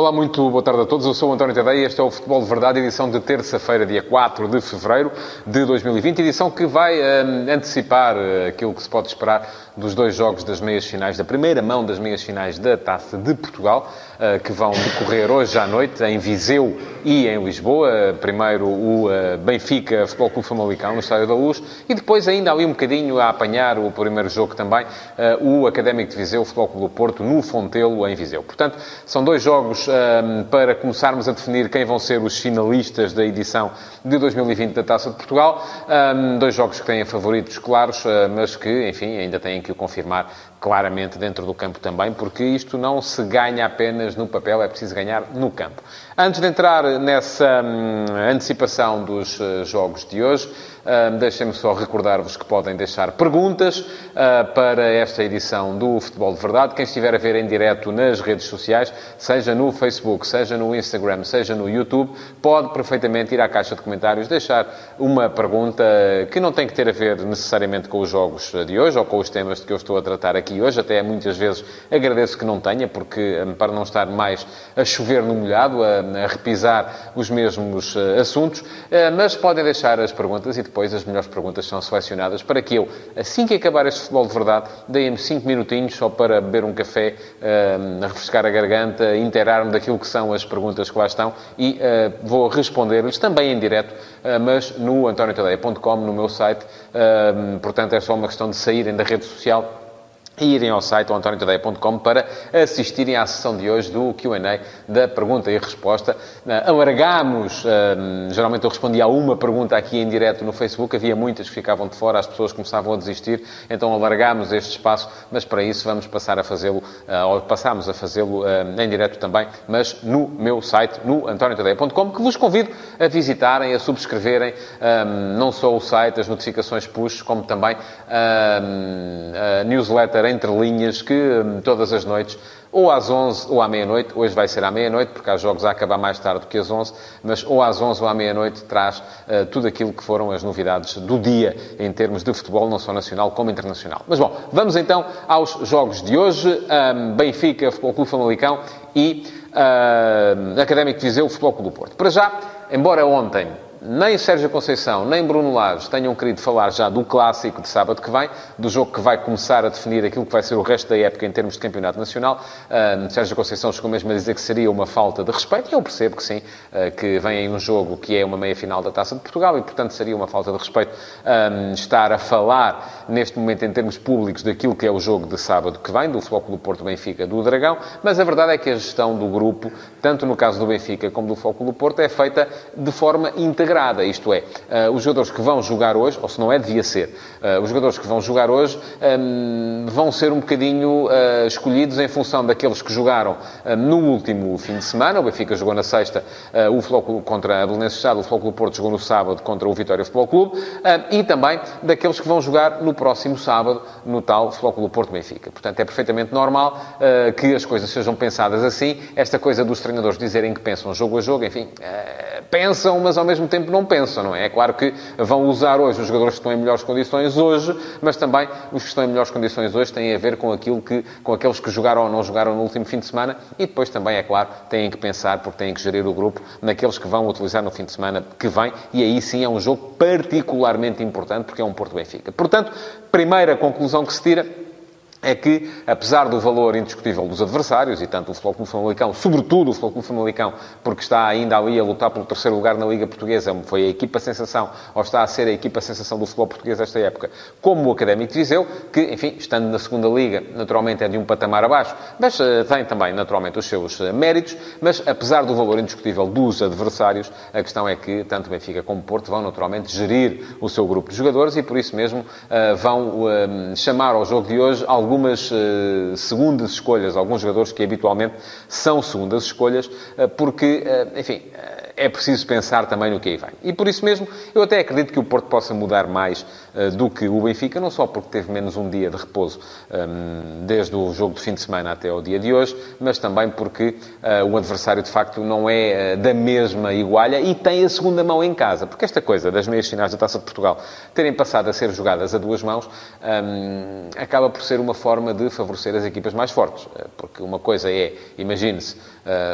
Olá, muito boa tarde a todos. Eu sou o António Tadeia e este é o Futebol de Verdade, edição de terça-feira, dia 4 de fevereiro de 2020. Edição que vai uh, antecipar uh, aquilo que se pode esperar dos dois jogos das meias finais, da primeira mão das meias finais da Taça de Portugal, uh, que vão decorrer hoje à noite em Viseu e em Lisboa. Primeiro o Benfica Futebol Clube Famalicão no Estádio da Luz e depois ainda ali um bocadinho a apanhar o primeiro jogo também, o Académico de Viseu Futebol Clube do Porto no Fontelo em Viseu. Portanto, são dois jogos um, para começarmos a definir quem vão ser os finalistas da edição de 2020 da Taça de Portugal. Um, dois jogos que têm favoritos claros, uh, mas que, enfim, ainda têm que o confirmar claramente dentro do campo também, porque isto não se ganha apenas no papel, é preciso ganhar no campo. Antes de entrar nessa hum, antecipação dos uh, jogos de hoje, deixem-me só recordar-vos que podem deixar perguntas uh, para esta edição do Futebol de Verdade. Quem estiver a ver em direto nas redes sociais, seja no Facebook, seja no Instagram, seja no YouTube, pode perfeitamente ir à caixa de comentários, deixar uma pergunta que não tem que ter a ver necessariamente com os jogos de hoje ou com os temas de que eu estou a tratar aqui hoje. Até muitas vezes agradeço que não tenha, porque para não estar mais a chover no molhado, a a repisar os mesmos uh, assuntos, uh, mas podem deixar as perguntas e depois as melhores perguntas são selecionadas para que eu, assim que acabar este futebol de verdade, deem-me 5 minutinhos só para beber um café, uh, refrescar a garganta, inteirar-me daquilo que são as perguntas que lá estão e vou responder-lhes também em direto, mas no antoniotadeia.com, no meu site. portanto, é só uma questão de saírem da rede social e irem ao site antoniotadeia.com para assistirem à sessão de hoje do Q&A da pergunta e resposta. Uh, alargámos, uh, geralmente eu respondia a uma pergunta aqui em direto no Facebook, havia muitas que ficavam de fora, as pessoas começavam a desistir, então alargámos este espaço, mas para isso vamos passar a fazê-lo, uh, ou passamos a fazê-lo em direto também, mas no meu site, no antoniotadeia.com, que vos convido a visitarem, a subscreverem, não só o site, as notificações push, como também a newsletter entre linhas que hum, todas as noites, ou às 11 ou à meia-noite, hoje vai ser à meia-noite, porque há jogos a acabar mais tarde do que às 11, mas ou às 11 ou à meia-noite traz uh, tudo aquilo que foram as novidades do dia em termos de futebol, não só nacional como internacional. Mas bom, vamos então aos jogos de hoje. Um, Benfica, Futebol Clube Famalicão e uh, Académico de Viseu, Futebol Clube do Porto. Para já, embora ontem nem Sérgio Conceição, nem Bruno Lage tenham querido falar já do clássico de sábado que vem, do jogo que vai começar a definir aquilo que vai ser o resto da época em termos de campeonato nacional. Sérgio Conceição chegou mesmo a dizer que seria uma falta de respeito, e eu percebo que sim, uh, que vem aí um jogo que é uma meia-final da Taça de Portugal, e portanto seria uma falta de respeito um, estar a falar neste momento em termos públicos daquilo que é o jogo de sábado que vem, do Futebol do Porto Benfica do Dragão, mas a verdade é que a gestão do grupo, tanto no caso do Benfica como do Futebol do Porto, é feita de forma integrada integrada, isto é, uh, os jogadores que vão jogar hoje, ou se não é, devia ser, uh, os jogadores que vão jogar hoje um, vão ser um bocadinho uh, escolhidos em função daqueles que jogaram no último fim de semana, o Benfica jogou na sexta o Futebol contra a Belenenses Estado, o Futebol Porto jogou no sábado contra o Vitória Futebol Clube, e também daqueles que vão jogar no próximo sábado no tal Clube Porto Benfica. Portanto, é perfeitamente normal que as coisas sejam pensadas assim, esta coisa dos treinadores dizerem que pensam jogo a jogo, enfim, pensam, mas ao mesmo tempo tempo não pensam, não é? É claro que vão usar hoje os jogadores que estão em melhores condições hoje, mas também os que estão em melhores condições hoje têm a ver com aquilo que, com aqueles que jogaram ou não jogaram no último fim de semana e depois também, é claro, têm que pensar, porque têm que gerir o grupo, naqueles que vão utilizar no fim de semana que vem e aí sim é um jogo particularmente importante porque é um Porto Benfica. Portanto, primeira conclusão que se tira é que, apesar do valor indiscutível dos adversários, e tanto o Futebol Clube Famalicão, sobretudo o Futebol Clube Famalicão, porque está ainda ali a lutar pelo terceiro lugar na Liga Portuguesa, foi a equipa sensação, ou está a ser a equipa sensação do futebol português esta época, como o Académico de Viseu, que, enfim, estando na segunda Liga, naturalmente é de um patamar abaixo, mas uh, tem também, naturalmente, os seus uh, méritos, mas apesar do valor indiscutível dos adversários, a questão é que tanto Benfica como Porto vão, naturalmente, gerir o seu grupo de jogadores e, por isso mesmo, uh, vão chamar ao jogo de hoje alguns algumas uh, segundas escolhas, alguns jogadores que habitualmente são segundas escolhas, uh, porque, uh, enfim, é preciso pensar também no que aí vem. E por isso mesmo, eu até acredito que o Porto possa mudar mais uh, do que o Benfica, não só porque teve menos um dia de repouso um, ehm, desde o jogo de fim de semana até ao dia de hoje, mas também porque uh, o adversário, de facto, não é uh, da mesma igualha e tem a segunda mão em casa. Porque esta coisa das meias finais da Taça de Portugal terem passado a ser jogadas a duas mãos um, ehm, acaba por ser uma forma de favorecer as equipas mais fortes. Porque uma coisa é, imagine-se,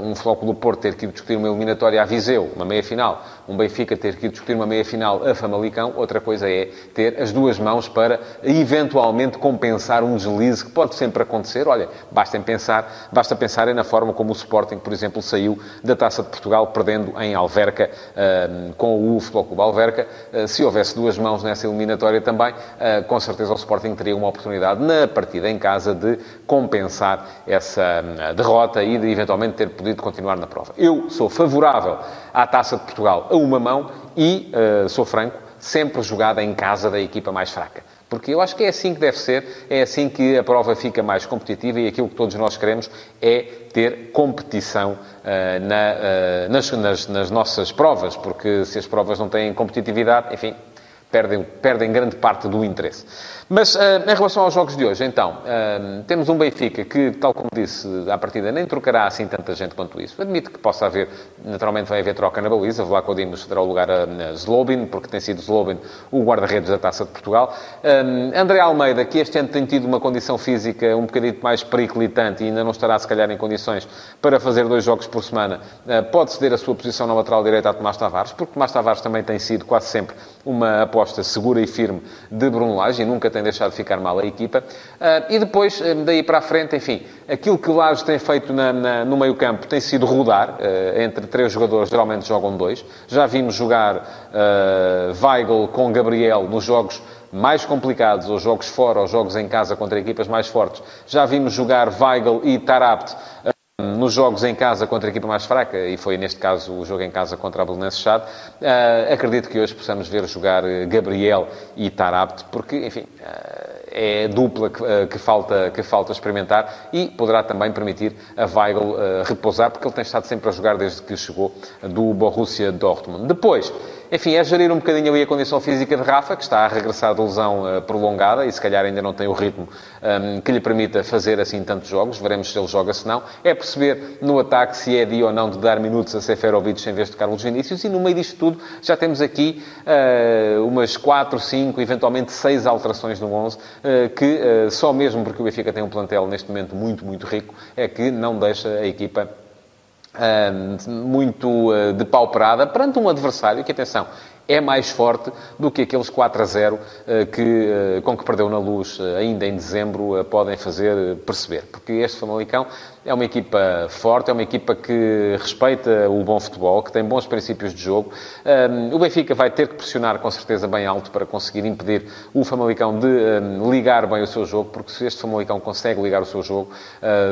um Flóculo Porto ter que discutir uma eliminatória à Viseu, uma meia-final, um Benfica ter que discutir uma meia-final a Famalicão, outra coisa é ter as duas mãos para eventualmente compensar um deslize que pode sempre acontecer. Olha, basta pensar, basta pensar na forma como o Sporting, por exemplo, saiu da Taça de Portugal perdendo em Alverca uh, com o Futebol Clube Alverca. Uh, se houvesse duas mãos nessa eliminatória também, uh, com certeza o Sporting teria uma oportunidade na partida em casa de compensar essa hum, derrota e de eventualmente ter podido continuar na prova. Eu sou favorável à Taça de Portugal a uma mão e, uh, sou franco, sempre jogada em casa da equipa mais fraca. Porque eu acho que é assim que deve ser, é assim que a prova fica mais competitiva e aquilo que todos nós queremos é ter competição uh, na, uh, nas, nas, nas nossas provas, porque se as provas não têm competitividade, enfim, perdem, perdem grande parte do interesse. Mas uh, em relação aos jogos de hoje, então, uh, temos um Benfica que, tal como disse, à partida nem trocará assim tanta gente quanto isso. Admito que possa haver, naturalmente vai haver troca na baliza. Vlaco Dimos dará o lugar a, Zlobin, porque tem sido Zlobin o guarda-redes da Taça de Portugal. Uh, André Almeida, que este ano tem tido uma condição física um bocadinho mais periclitante e ainda não estará, se calhar, em condições para fazer dois jogos por semana, pode ceder a sua posição na lateral direita a Tomás Tavares, porque Tomás Tavares também tem sido quase sempre uma aposta segura e firme de Bruno Lage e nunca tem deixado de ficar mal a equipa. Uh, e depois, ah, daí para a frente, enfim, aquilo que Lage tem feito na, na, no meio campo tem sido rodar. Uh, entre três jogadores, geralmente jogam dois. Já vimos jogar Weigl com Gabriel nos jogos mais complicados, ou jogos fora, ou jogos em casa contra equipas mais fortes. Já vimos jogar Weigl e Tarabt nos jogos em casa contra a equipa mais fraca, e foi neste caso o jogo em casa contra a Belenense Chade, uh, acredito que hoje possamos ver jogar Gabriel e Tarabt, porque, enfim, uh, é dupla que, uh, que, falta, que falta experimentar e poderá também permitir a Weigl repousar, porque ele tem estado sempre a jogar desde que chegou do Borussia Dortmund. Depois, enfim, é gerir um bocadinho ali a condição física de Rafa, que está a regressar de lesão uh, prolongada e se calhar ainda não tem o ritmo um, ehm, que lhe permita fazer assim tantos jogos. Veremos se ele joga, se não. É perceber no ataque se é dia ou não de dar minutos a Seferovic em vez de Carlos Vinícius. E no meio disto tudo já temos aqui uh, umas 4, 5, eventualmente 6 alterações no 11, uh, eh, que só mesmo porque o Benfica tem um plantel neste momento muito, muito rico, é que não deixa a equipa muito uh, depauperada perante um adversário que, atenção, é mais forte do que aqueles 4 a 0 eh, que, eh, com que perdeu na luz ainda em dezembro podem fazer perceber. Porque este Famalicão é uma equipa forte, é uma equipa que respeita o bom futebol, que tem bons princípios de jogo. Um, o Benfica vai ter que pressionar com certeza bem alto para conseguir impedir o Famalicão de um, ligar bem o seu jogo, porque se este Famalicão consegue ligar o seu jogo,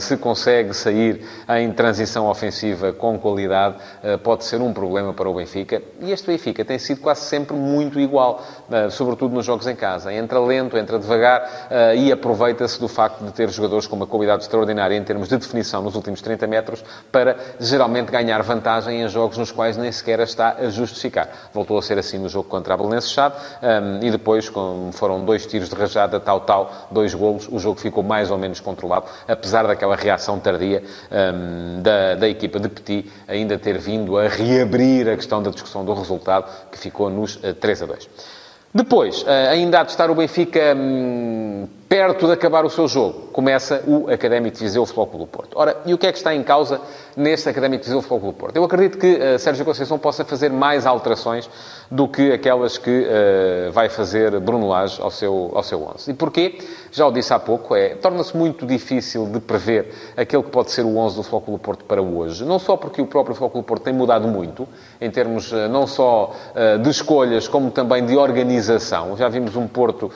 se consegue sair em transição ofensiva com qualidade, pode ser um problema para o Benfica. E este Benfica tem sido quase sempre muito igual, uh, sobretudo nos jogos em casa. Entra lento, entra devagar e aproveita-se do facto de ter jogadores com uma qualidade extraordinária em termos de definição nos últimos 30 metros para geralmente ganhar vantagem em jogos nos quais nem sequer está a justificar. Voltou a ser assim no jogo contra a Belenense Chade um, e depois, como foram dois tiros de rajada, tal, tal, dois golos, o jogo ficou mais ou menos controlado, apesar daquela reação tardia um, da, da equipa de Petit ainda ter vindo a reabrir a questão da discussão do resultado, que ficou nos uh, 3 a 2. Depois, eh, ainda há de estar o Benfica hum, perto de acabar o seu jogo. Começa o Académico de Viseu Futebol Clube do Porto. Ora, e o que é que está em causa neste Académico de Viseu Futebol Clube do Porto? Eu acredito que uh, Sérgio Conceição possa fazer mais alterações do que aquelas que uh, vai fazer Bruno Lage ao seu, ao seu 11. E porquê? Já o disse há pouco, é, torna-se muito difícil de prever aquele que pode ser o 11 do Futebol Clube do Porto para hoje. Não só porque o próprio Futebol Clube do Porto tem mudado muito, em termos uh, não só de escolhas, como também de organização. Já vimos um Porto,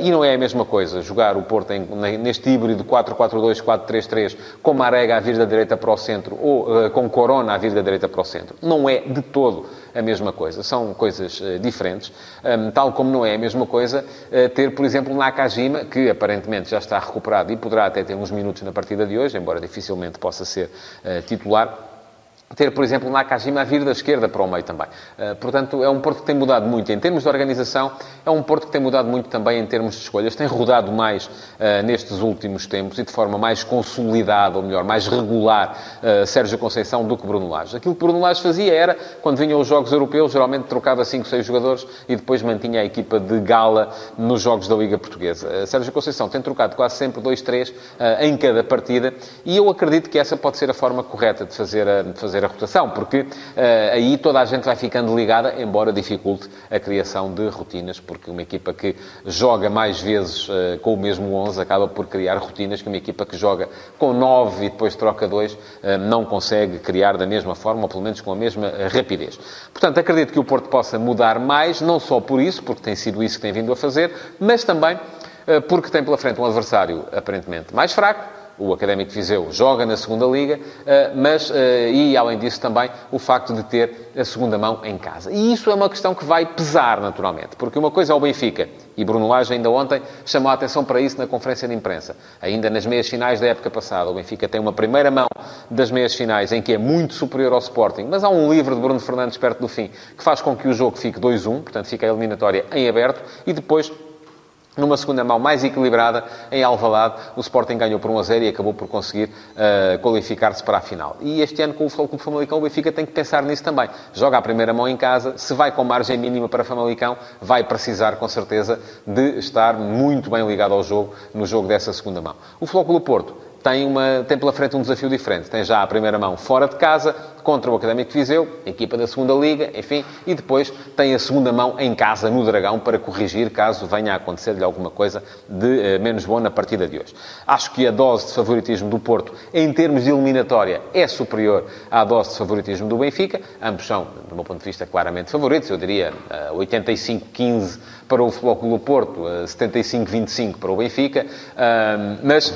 e não é a mesma coisa, jogar o Porto em, neste híbrido 4-4-2, 4-3-3, com Marega a vir da direita para o centro ou uh, com Corona a vir da direita para o centro. Não é de todo a mesma coisa. São coisas uh, diferentes. Um, tal como não é a mesma coisa uh, ter, por exemplo, Nakajima, que aparentemente já está recuperado e poderá até ter uns minutos na partida de hoje, embora dificilmente possa ser titular ter, por exemplo, Nakajima a vir da esquerda para o meio também. Uh, portanto, é um Porto que tem mudado muito em termos de organização, é um Porto que tem mudado muito também em termos de escolhas, tem rodado mais uh, nestes últimos tempos e de forma mais consolidada, ou melhor, mais regular, uh, Sérgio Conceição do que Bruno Lage. Aquilo que Bruno Lage fazia era, quando vinham os jogos europeus, geralmente trocava 5, 6 jogadores e depois mantinha a equipa de gala nos jogos da Liga Portuguesa. Sérgio Conceição tem trocado quase sempre 2, 3 em cada partida e eu acredito que essa pode ser a forma correta de fazer a, de fazer a rotação, porque uh, aí toda a gente vai ficando ligada, embora dificulte a criação de rotinas, porque uma equipa que joga mais vezes uh, com o mesmo 11 acaba por criar rotinas que uma equipa que joga com 9 e depois troca 2 uh, não consegue criar da mesma forma, ou pelo menos com a mesma rapidez. Portanto, acredito que o Porto possa mudar mais, não só por isso, porque tem sido isso que tem vindo a fazer, mas também porque tem pela frente um adversário aparentemente mais fraco, o Académico de Viseu joga na segunda Liga, eh, mas, eh, e além disso também, o facto de ter a segunda mão em casa. E isso é uma questão que vai pesar, naturalmente, porque uma coisa é o Benfica, e Bruno Lage ainda ontem chamou a atenção para isso na conferência de imprensa. Ainda nas meias finais da época passada, o Benfica tem uma primeira mão das meias finais em que é muito superior ao Sporting, mas há um livro de Bruno Fernandes perto do fim que faz com que o jogo fique 2-1, portanto fica a eliminatória em aberto, e depois numa segunda mão mais equilibrada, em Alvalade, o Sporting ganhou por 1 a 0 e acabou por conseguir uh, qualificar-se para a final. E este ano, com o Futebol Clube Famalicão, o Benfica tem que pensar nisso também. Joga a primeira mão em casa, se vai com margem mínima para Famalicão, vai precisar, com certeza, de estar muito bem ligado ao jogo, no jogo dessa segunda mão. O Futebol Clube Porto tem, uma, tem pela frente um desafio diferente. Tem já a primeira mão fora de casa, contra o Académico de Viseu, equipa da segunda Liga, enfim, e depois tem a segunda mão em casa, no Dragão, para corrigir caso venha a acontecer-lhe alguma coisa de uh, menos boa na partida de hoje. Acho que a dose de favoritismo do Porto, em termos de eliminatória, é superior à dose de favoritismo do Benfica. Ambos são, do meu ponto de vista, claramente favoritos. Eu diria uh, eh, 85-15 para o Futebol Clube do Porto, uh, eh, 75-25 para o Benfica. mas,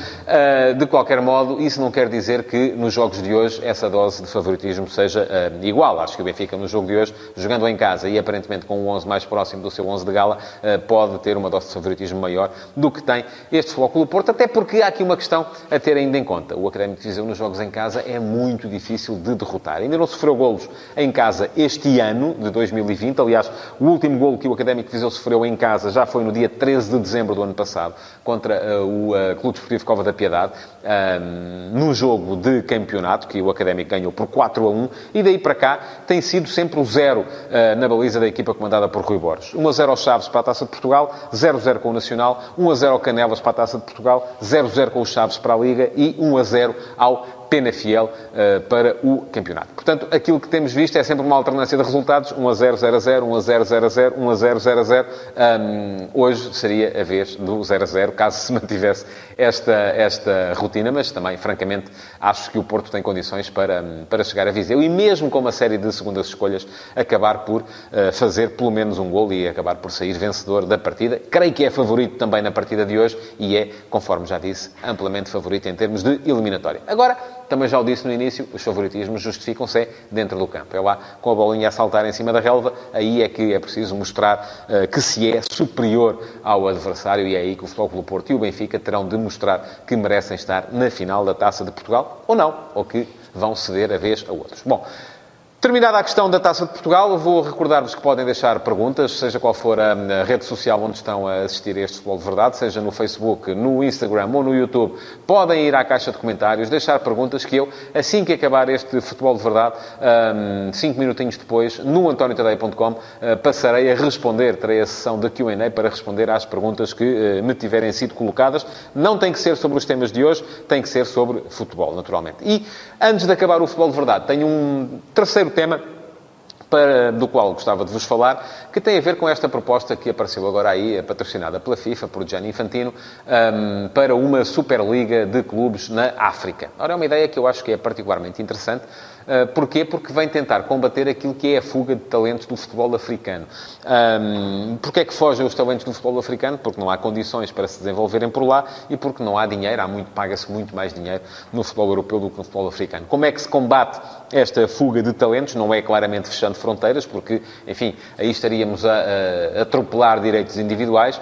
de qualquer modo, isso não quer dizer que nos jogos de hoje essa dose de favoritismo seja uh, igual. Acho que o Benfica, no jogo de hoje, jogando em casa e aparentemente com um 11 mais próximo do seu 11 de gala, uh, pode ter uma dose de favoritismo maior do que tem este do Porto, até porque há aqui uma questão a ter ainda em conta. O Académico de Viseu nos jogos em casa é muito difícil de derrotar. Ainda não sofreu golos em casa este ano, de 2020. Aliás, o último golo que o Académico de Viseu sofreu em casa já foi no dia 13 de dezembro do ano passado, contra uh, o Clube Desportivo Cova da Piedade, num jogo de campeonato, que o Académico ganhou por 4 a 1, e daí para cá tem sido sempre o zero uh, na baliza da equipa comandada por Rui Borges. 1 a 0 aos Chaves para a Taça de Portugal, 0 a 0 com o Nacional, 1 a 0 ao Canelas para a Taça de Portugal, 0 a 0 com os Chaves para a Liga e 1 a 0 ao pena fiel uh, para o campeonato. Portanto, aquilo que temos visto é sempre uma alternância de resultados, 1 a 0, 0 a 0, 1 a 0, 0 a 0, 1 a 0, 0 a 0. Um, hoje seria a vez do 0 a 0, caso se mantivesse esta, esta rotina, mas também, francamente, acho que o Porto tem condições para, para chegar a Viseu e mesmo com uma série de segundas escolhas, acabar por uh, fazer pelo menos um gol e acabar por sair vencedor da partida. Creio que é favorito também na partida de hoje e é, conforme já disse, amplamente favorito em termos de eliminatória. Agora, também já o disse no início, os favoritismos justificam-se dentro do campo. É lá, com a bolinha a saltar em cima da relva, aí é que é preciso mostrar uh, que se é superior ao adversário e é aí que o Futebol Porto e o Benfica terão de mostrar que merecem estar na final da Taça de Portugal, ou não, ou que vão ceder a vez a outros. Bom, Terminada a questão da Taça de Portugal, vou recordar-vos que podem deixar perguntas, seja qual for a, rede social onde estão a assistir a este Futebol de Verdade, seja no Facebook, no Instagram ou no YouTube. Podem ir à caixa de comentários, deixar perguntas que eu, assim que acabar este Futebol de Verdade, cinco minutinhos depois, no antoniotadeia.com, uh, passarei a responder, terei a sessão de Q&A para responder às perguntas que uh, me tiverem sido colocadas. Não tem que ser sobre os temas de hoje, tem que ser sobre futebol, naturalmente. E, antes de acabar o Futebol de Verdade, tenho um terceiro tema para, do qual gostava de vos falar, que tem a ver com esta proposta que apareceu agora aí, patrocinada pela FIFA, por Gianni Infantino, um, para uma Superliga de clubes na África. Ora, é uma ideia que eu acho que é particularmente interessante, Uh, porquê? Porque vem tentar combater aquilo que é a fuga de talentos do futebol africano. Um, porquê é que fogem os talentos do futebol africano? Porque não há condições para se desenvolverem por lá e porque não há dinheiro, há muito, paga-se muito mais dinheiro no futebol europeu do que no futebol africano. Como é que se combate esta fuga de talentos? Não é claramente fechando fronteiras, porque, enfim, aí estaríamos a, a atropelar direitos individuais,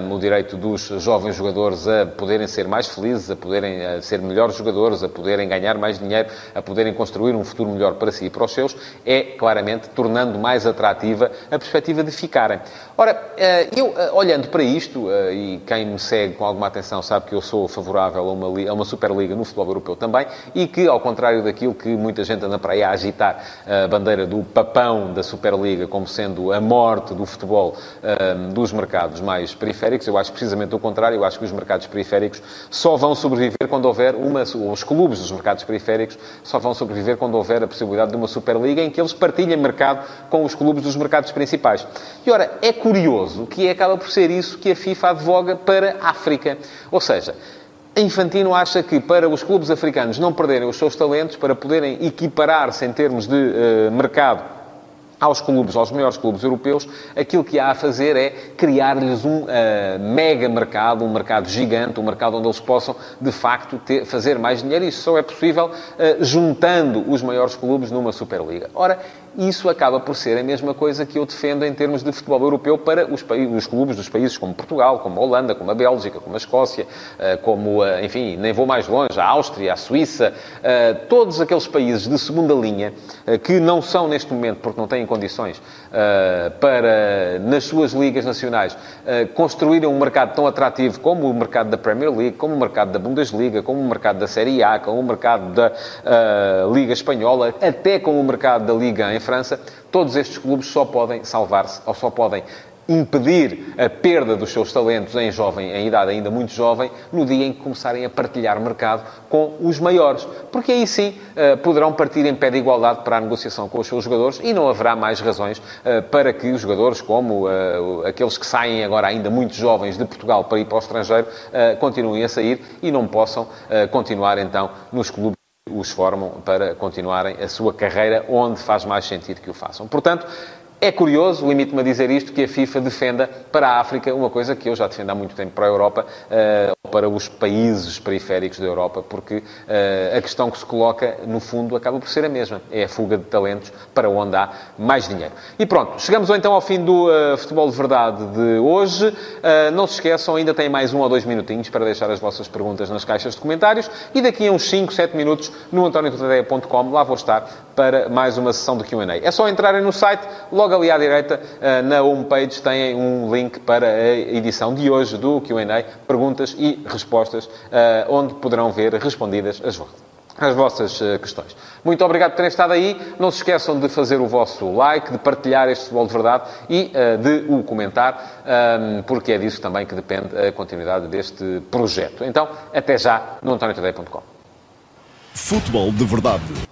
um, o direito dos jovens jogadores a poderem ser mais felizes, a poderem a ser melhores jogadores, a poderem ganhar mais dinheiro, a poderem construir um futuro melhor para si e para os seus, é claramente tornando mais atrativa a perspectiva de ficarem. Ora, eh, eu, eh, olhando para isto, eh, e quem me segue com alguma atenção sabe que eu sou favorável a uma, a uma Superliga no futebol europeu também, e que, ao contrário daquilo que muita gente anda para aí a agitar a bandeira do papão da Superliga como sendo a morte do futebol dos mercados mais periféricos, eu acho precisamente o contrário, eu acho que os mercados periféricos só vão sobreviver quando houver uma, os clubes dos mercados periféricos só vão sobreviver quando houver a possibilidade de uma Superliga em que eles partilhem mercado com os clubes dos mercados principais. E ora, é curioso que acaba por ser isso que a FIFA advoga para a África. Ou seja, Infantino acha que para os clubes africanos não perderem os seus talentos, para poderem equiparar-se em termos de uh, mercado aos clubes, aos maiores clubes europeus, aquilo que há a fazer é criar-lhes um uh, mega mercado, um mercado gigante, um mercado onde eles possam, de facto, ter, fazer mais dinheiro. Isso só é possível uh, juntando os maiores clubes numa Superliga. Ora, isso acaba por ser a mesma coisa que eu defendo em termos de futebol europeu para os, os clubes dos países como Portugal, como a Holanda, como a Bélgica, como a Escócia, uh, como, enfim, nem vou mais longe, a Áustria, a Suíça, todos aqueles países de segunda linha que não são neste momento, porque não têm condições uh, para, nas suas ligas nacionais, uh, construírem um mercado tão atrativo como o mercado da Premier League, como o mercado da Bundesliga, como o mercado da Série A, como o mercado da uh, Liga Espanhola, até como o mercado da Liga em França, todos estes clubes só podem salvar-se, ou só podem impedir a perda dos seus talentos em jovem, em idade ainda muito jovem, no dia em que começarem a partilhar mercado com os maiores. Porque aí sim eh, poderão partir em pé de igualdade para a negociação com os seus jogadores e não haverá mais razões eh, para que os jogadores, como eh, aqueles que saem agora ainda muito jovens de Portugal para ir para o estrangeiro, continuem a sair e não possam continuar então nos clubes os formam para continuarem a sua carreira onde faz mais sentido que o façam. Portanto, é curioso, limito-me a dizer isto, que a FIFA defenda para a África uma coisa que eu já defendo há muito tempo para a Europa, uh, para os países periféricos da Europa, porque uh, a questão que se coloca, no fundo, acaba por ser a mesma. É a fuga de talentos para onde há mais dinheiro. E pronto, chegamos então ao fim do uh, Futebol de Verdade de hoje. não se esqueçam, ainda tem mais um ou dois minutinhos para deixar as vossas perguntas nas caixas de comentários e daqui a uns 5, 7 minutos no antoniototadeia.com, lá vou estar para mais uma sessão de Q&A. É só entrarem no site, logo ali à direita, eh, na homepage, têm um link para a edição de hoje do QA, perguntas e respostas, eh, onde poderão ver respondidas as vossas as vossas eh, questões. Muito obrigado por terem estado aí. Não se esqueçam de fazer o vosso like, de partilhar este futebol de verdade e uh, de o comentar, um, ehm, porque é disso também que depende a continuidade deste projeto. Então, até já no antoniotadeia.com. Futebol de verdade.